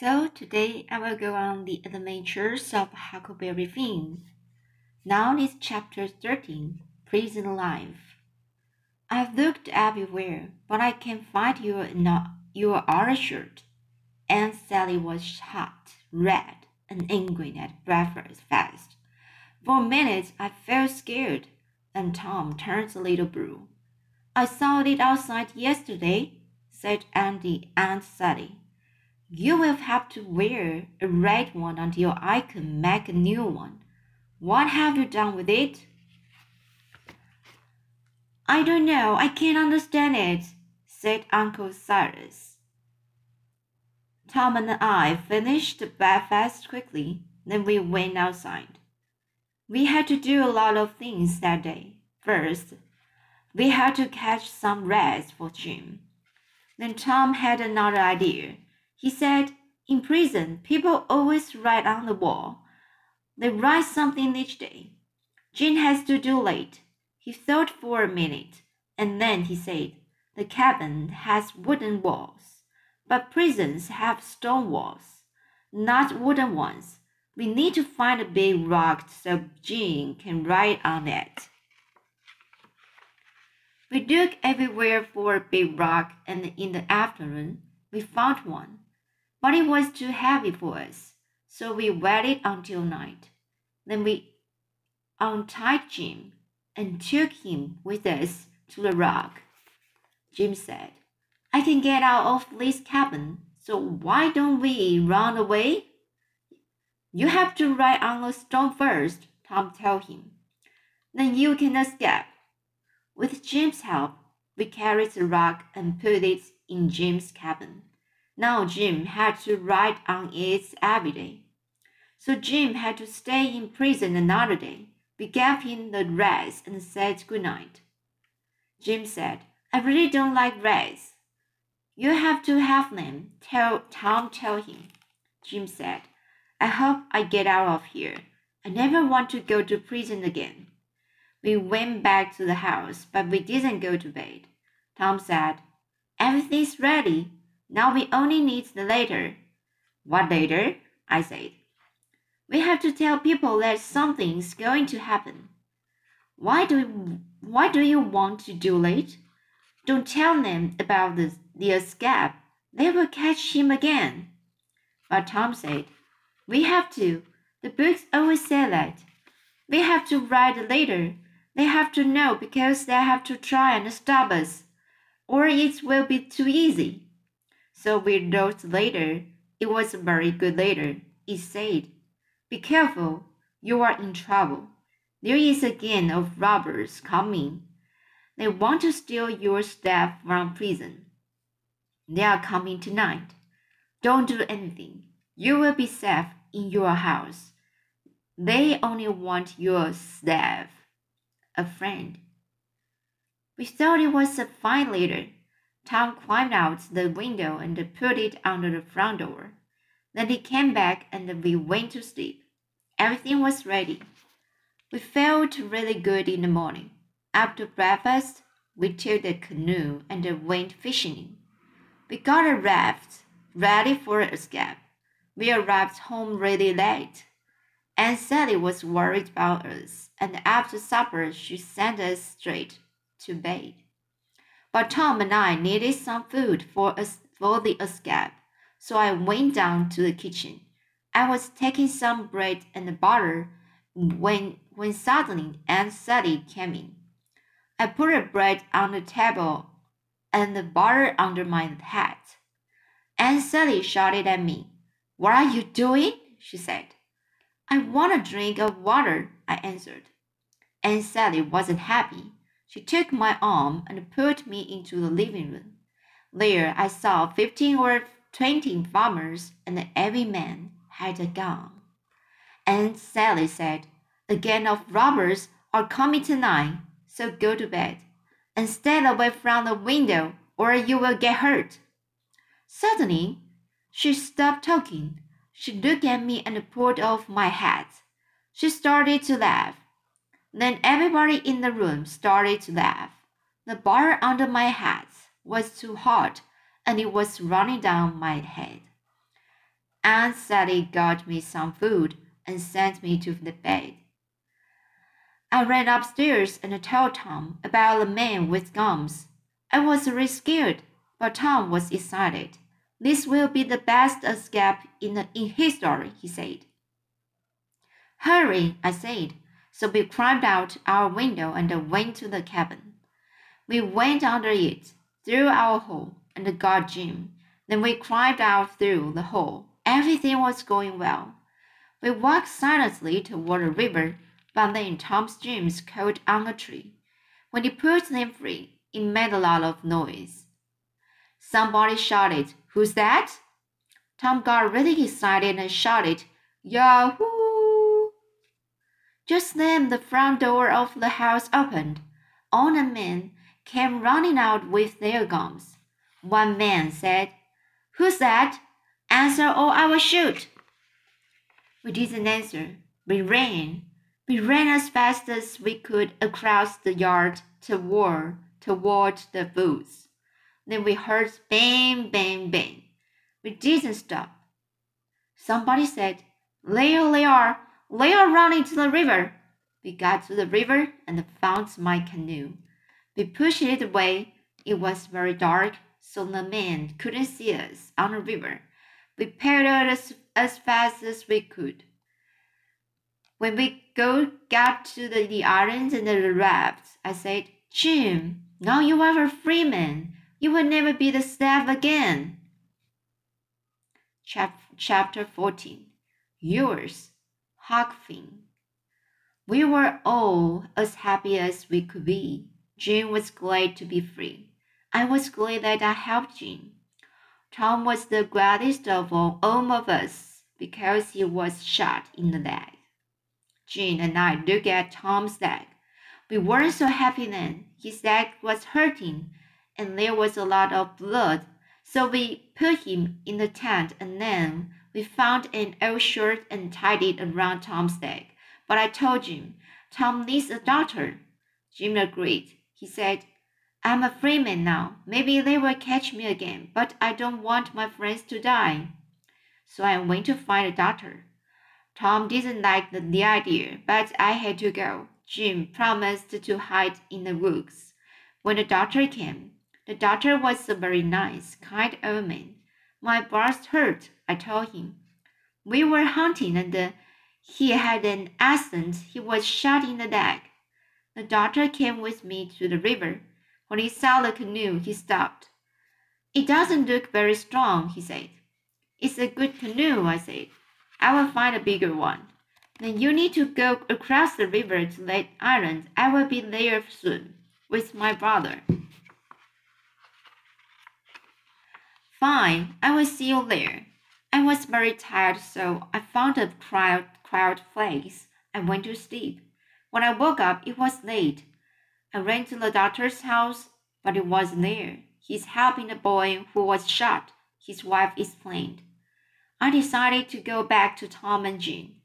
So today I will go on the adventures of Huckleberry Finn. Now is chapter 13, Prison Life. I've looked everywhere, but I can't find your not your orange shirt. Aunt Sally was hot, red, and angry at breakfast fast. For a minute I felt scared, and Tom turned a little blue. I saw it outside yesterday, said Andy Aunt Sally. You will have to wear a red one until I can make a new one. What have you done with it? I don't know. I can't understand it, said Uncle Silas. Tom and I finished breakfast quickly, then we went outside. We had to do a lot of things that day. First, we had to catch some rats for Jim. Then Tom had another idea. He said, In prison, people always write on the wall. They write something each day. Jim has to do late. He thought for a minute, and then he said, The cabin has wooden walls, but prisons have stone walls, not wooden ones. We need to find a big rock so Jim can write on it. We dug everywhere for a big rock, and in the afternoon we found one but it was too heavy for us, so we waited until night. Then we untied Jim and took him with us to the rock. Jim said, I can get out of this cabin, so why don't we run away? You have to ride on a stone first, Tom told him. Then you can escape. With Jim's help, we carried the rock and put it in Jim's cabin. Now Jim had to ride on it every day. So Jim had to stay in prison another day. We gave him the rats and said good night. Jim said, I really don't like rats. You have to have them, tell Tom tell him. Jim said, I hope I get out of here. I never want to go to prison again. We went back to the house, but we didn't go to bed. Tom said, Everything's ready. Now we only need the letter. What later? I said. We have to tell people that something's going to happen. Why do why do you want to do it? Don't tell them about the, the escape. They will catch him again. But Tom said, We have to. The books always say that. We have to write a letter. They have to know because they have to try and stop us, or it will be too easy. So we wrote later. It was a very good letter. It said, Be careful, you are in trouble. There is a gang of robbers coming. They want to steal your stuff from prison. They are coming tonight. Don't do anything. You will be safe in your house. They only want your stuff. A friend. We thought it was a fine letter. Tom climbed out the window and put it under the front door. Then he came back and we went to sleep. Everything was ready. We felt really good in the morning. After breakfast, we took the canoe and went fishing. We got a raft ready for escape. We arrived home really late. Aunt Sally was worried about us, and after supper she sent us straight to bed. But Tom and I needed some food for us for the escape, so I went down to the kitchen. I was taking some bread and butter when when suddenly Aunt Sally came in. I put the bread on the table and the butter under my hat. Aunt Sally shouted at me. What are you doing? she said. I want a drink of water, I answered. Aunt Sally wasn't happy. She took my arm and put me into the living room. There I saw fifteen or twenty farmers, and every man had a gun. Aunt Sally said, A gang of robbers are coming tonight, so go to bed and stand away from the window or you will get hurt. Suddenly, she stopped talking. She looked at me and pulled off my hat. She started to laugh. Then everybody in the room started to laugh. The bar under my hat was too hot and it was running down my head. Aunt Sally got me some food and sent me to the bed. I ran upstairs and told Tom about the man with gums. I was really scared, but Tom was excited. This will be the best escape in, the, in history, he said. Hurry, I said. So we climbed out our window and went to the cabin. We went under it, through our hole, and got Jim. Then we climbed out through the hole. Everything was going well. We walked silently toward the river, but then Tom's dreams caught on a tree. When he put them free, it made a lot of noise. Somebody shouted, Who's that? Tom got really excited and shouted, Yahoo! Just then the front door of the house opened. All the men came running out with their guns. One man said, Who's that? Answer or I will shoot. We didn't answer. We ran. We ran as fast as we could across the yard toward, toward the woods. Then we heard bang, bang, bang. We didn't stop. Somebody said, There they are. They are running to the river. We got to the river and found my canoe. We pushed it away. It was very dark, so the men couldn't see us on the river. We paddled as, as fast as we could. When we go got to the, the island and the rafts, I said, Jim, now you are a free man. You will never be the slave again. Chap- chapter 14 Yours, Huck We were all as happy as we could be. Jim was glad to be free. I was glad that I helped Jim. Tom was the gladdest of all, all of us because he was shot in the leg. Jim and I looked at Tom's leg. We weren't so happy then. His leg was hurting, and there was a lot of blood. So we put him in the tent, and then we found an old shirt and tied it around Tom's neck. But I told Jim, Tom needs a doctor. Jim agreed. He said, I'm a free man now. Maybe they will catch me again, but I don't want my friends to die. So I went to find a doctor. Tom didn't like the, the idea, but I had to go. Jim promised to hide in the woods. When the doctor came, the doctor was a very nice, kind old man. My breast hurt, I told him. We were hunting and uh, he had an accident. He was shot in the leg. The doctor came with me to the river. When he saw the canoe, he stopped. It doesn't look very strong, he said. It's a good canoe, I said. I will find a bigger one. Then you need to go across the river to that island. I will be there soon with my brother. Fine, I will see you there. I was very tired, so I found a quiet, quiet place and went to sleep. When I woke up, it was late. I ran to the doctor's house, but he wasn't there. He's helping the boy who was shot, his wife explained. I decided to go back to Tom and Jean,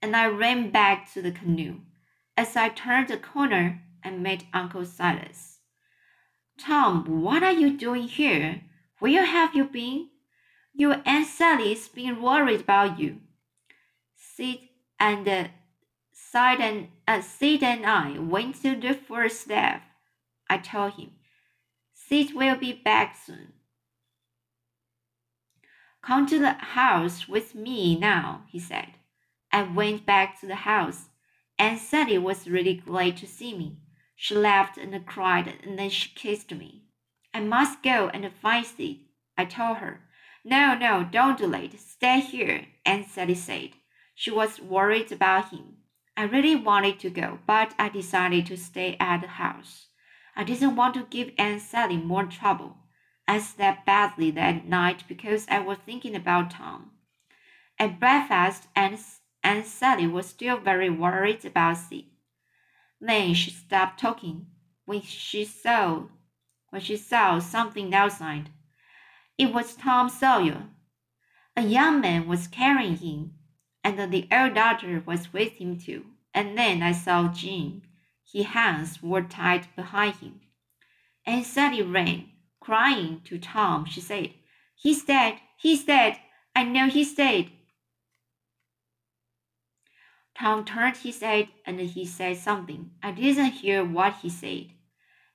and I ran back to the canoe. As I turned the corner, I met Uncle Silas. Tom, what are you doing here? Where you have you been? Your Aunt Sally's been worried about you. Sid and uh, Sid and uh, Sid and I went to the first step. I told him. Sid will be back soon. Come to the house with me now, he said. I went back to the house. Aunt Sally was really glad to see me. She laughed and cried, and then she kissed me. I must go and find Sid, I told her. No, no, don't do it. Stay here, Aunt Sally said. She was worried about him. I really wanted to go, but I decided to stay at the house. I didn't want to give Aunt Sally more trouble. I slept badly that night because I was thinking about Tom. At breakfast, Aunt, Aunt Sally was still very worried about Sid. Then she stopped talking when she saw when she saw something outside. It was Tom Sawyer. A young man was carrying him, and the old daughter was with him too. And then I saw Jim. His hands were tied behind him. And Sally ran crying to Tom, she said, He's dead, he's dead. I know he's dead! Tom turned his head and he said something. I didn't hear what he said.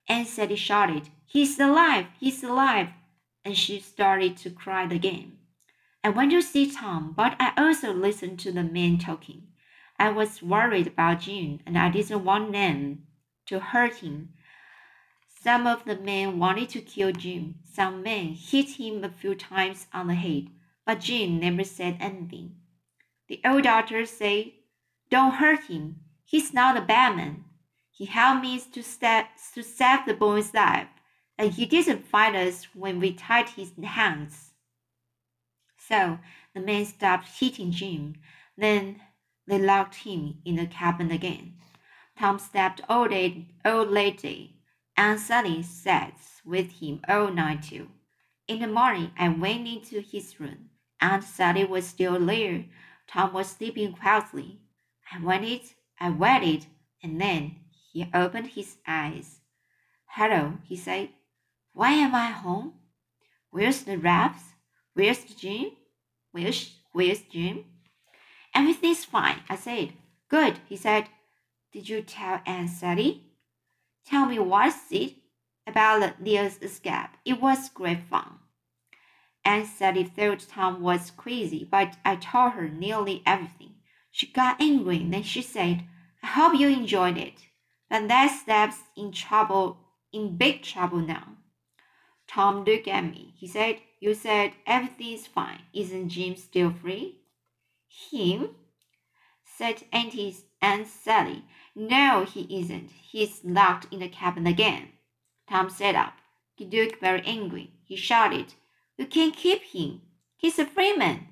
And Sally shouted, He's alive! He's alive! And she started to cry again. I went to see Tom, but I also listened to the men talking. I was worried about Jim, and I didn't want them to hurt him. Some of the men wanted to kill Jim. Some men hit him a few times on the head, but Jim never said anything. The old doctor said, Don't hurt him. He's not a bad man. He helped me to, step, to save the boy's life, and he didn't fight us when we tied his hands. So the men stopped hitting Jim. Then they locked him in the cabin again. Tom all day, all lady, and Sally sat with him all night too. In the morning, I went into his room. Aunt Sally was still there. Tom was sleeping quietly. I waited, I waited, and then he opened his eyes. Hello, he said. Why am I home? Where's the wraps? Where's the Jim? Where's, where's Jim? Everything's fine, I said. Good, he said. Did you tell Aunt Sally? Tell me what's it about Leah's escape. It was great fun. Aunt Sally thought Tom was crazy, but I told her nearly everything. She got angry, then she said, I hope you enjoyed it. But that Steph's in trouble, in big trouble now. Tom looked at me. He said, You said everything's fine. Isn't Jim still free? Him? said Auntie Aunt Sally. No, he isn't. He's locked in the cabin again. Tom sat up. He looked very angry. He shouted, You can't keep him. He's a free man.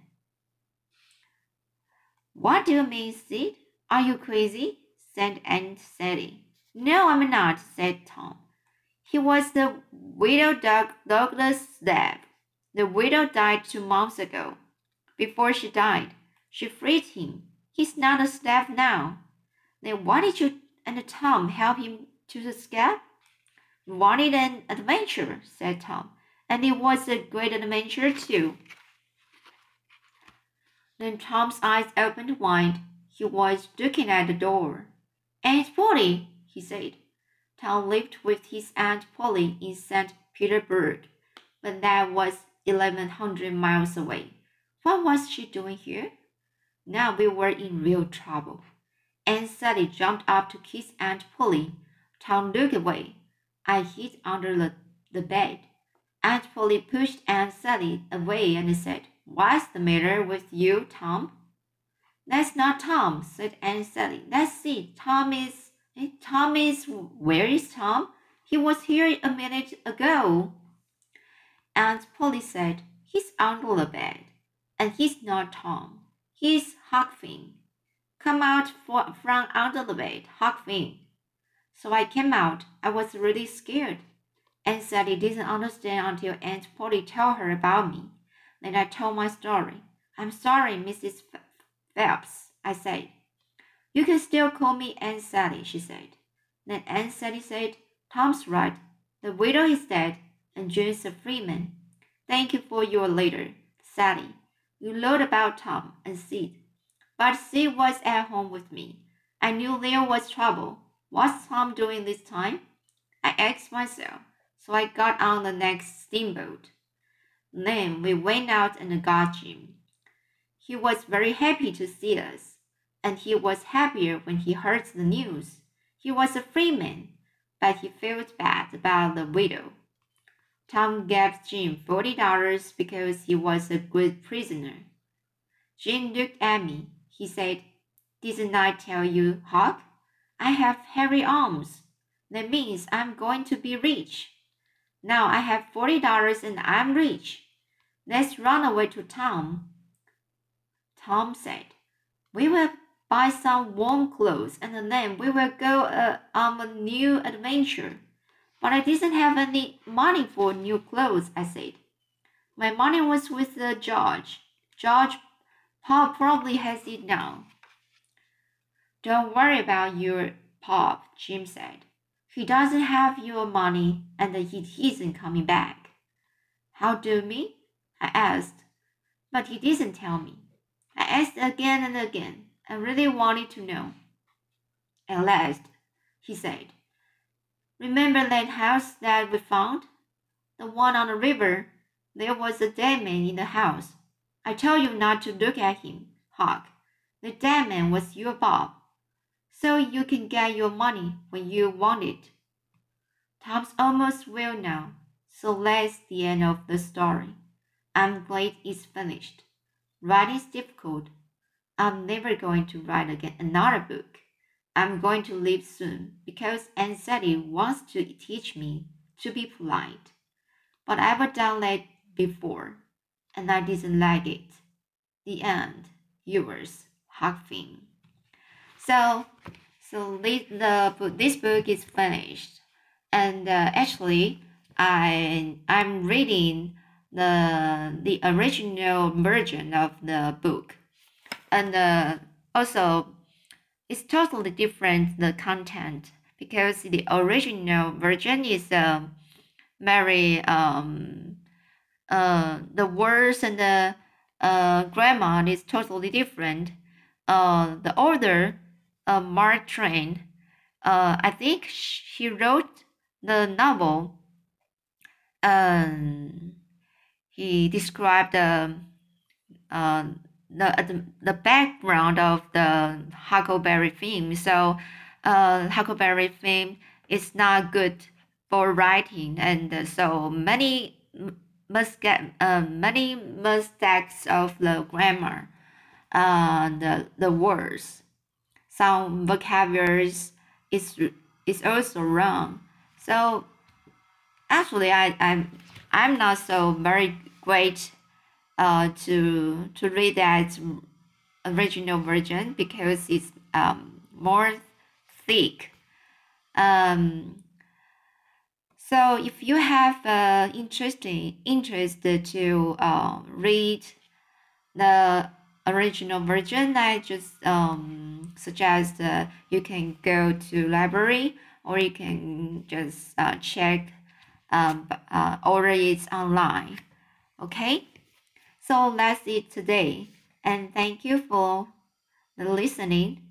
What do you mean, Sid? Are you crazy? said Aunt Sally. No, I'm not, said Tom. He was the widow Doug Douglas Slab. The widow died two months ago. Before she died, she freed him. He's not a slave now. Then why did you and Tom help him to escape? Wanted an adventure, said Tom, and it was a great adventure too. Then Tom's eyes opened wide. He was looking at the door. Aunt Polly, he said. Tom lived with his Aunt Polly in St. Petersburg, but that was eleven hundred miles away. What was she doing here? Now we were in real trouble. Aunt Sally jumped up to kiss Aunt Polly. Tom looked away. I hid under the, the bed. Aunt Polly pushed Aunt Sally away and said, What's the matter with you, Tom? That's not Tom, said Aunt Sally. That's it. Tom is. Tom is. Where is Tom? He was here a minute ago. Aunt Polly said, He's under the bed. And he's not Tom. He's Huck Finn. Come out for, from under the bed, Huck Finn. So I came out. I was really scared. and said Sally didn't understand until Aunt Polly told her about me. Then I told my story. I'm sorry, Mrs. Phelps, I said. You can still call me Aunt Sally, she said. Then Aunt Sally said, Tom's right. The widow is dead, and June's a free man. Thank you for your letter, Sally. You wrote about Tom and Sid. But Sid was at home with me. I knew there was trouble. What's Tom doing this time? I asked myself, so I got on the next steamboat. Then we went out and got Jim. He was very happy to see us, and he was happier when he heard the news. He was a free man, but he felt bad about the widow. Tom gave Jim forty dollars because he was a good prisoner. Jim looked at me he said, Didn't I tell you, Huck? I have hairy arms. That means I'm going to be rich. Now I have forty dollars and I'm rich. Let's run away to town. Tom said, We will buy some warm clothes and then we will go uh, on a new adventure. But I didn't have any money for new clothes, I said. My money was with uh, George. George Pop probably has it now. Don't worry about your Pop, Jim said. He doesn't have your money and he isn't coming back. How do you mean? I asked. But he didn't tell me. I asked again and again. I really wanted to know. At last, he said, Remember that house that we found? The one on the river. There was a dead man in the house. I told you not to look at him, Huck. The dead man was your Pop. So you can get your money when you want it. Tom's almost well now, so that's the end of the story. I'm glad it's finished. Writing's difficult. I'm never going to write again another book. I'm going to leave soon because Sally wants to teach me to be polite. But I've done that before, and I didn't like it. The end. Yours, Huck Finn. So, so this, the this book is finished, and uh, actually, I I'm reading the the original version of the book, and uh, also it's totally different the content because the original version is uh, very um uh the words and the uh grammar is totally different. Uh, the author, uh, Mark Twain, uh, I think he wrote the novel. Um, he described the uh, the, the background of the Huckleberry Finn. So, uh, Huckleberry Finn is not good for writing, and so many must get uh, many mistakes of the grammar, uh, the the words. Some vocabularies is is also wrong. So, actually, I I'm I'm not so very great uh, to to read that original version because it's um, more thick. Um, so if you have uh, interesting interest to uh, read the original version, I just um, suggest uh, you can go to library or you can just uh, check um, uh, order it online. Okay. So that's it today. And thank you for listening.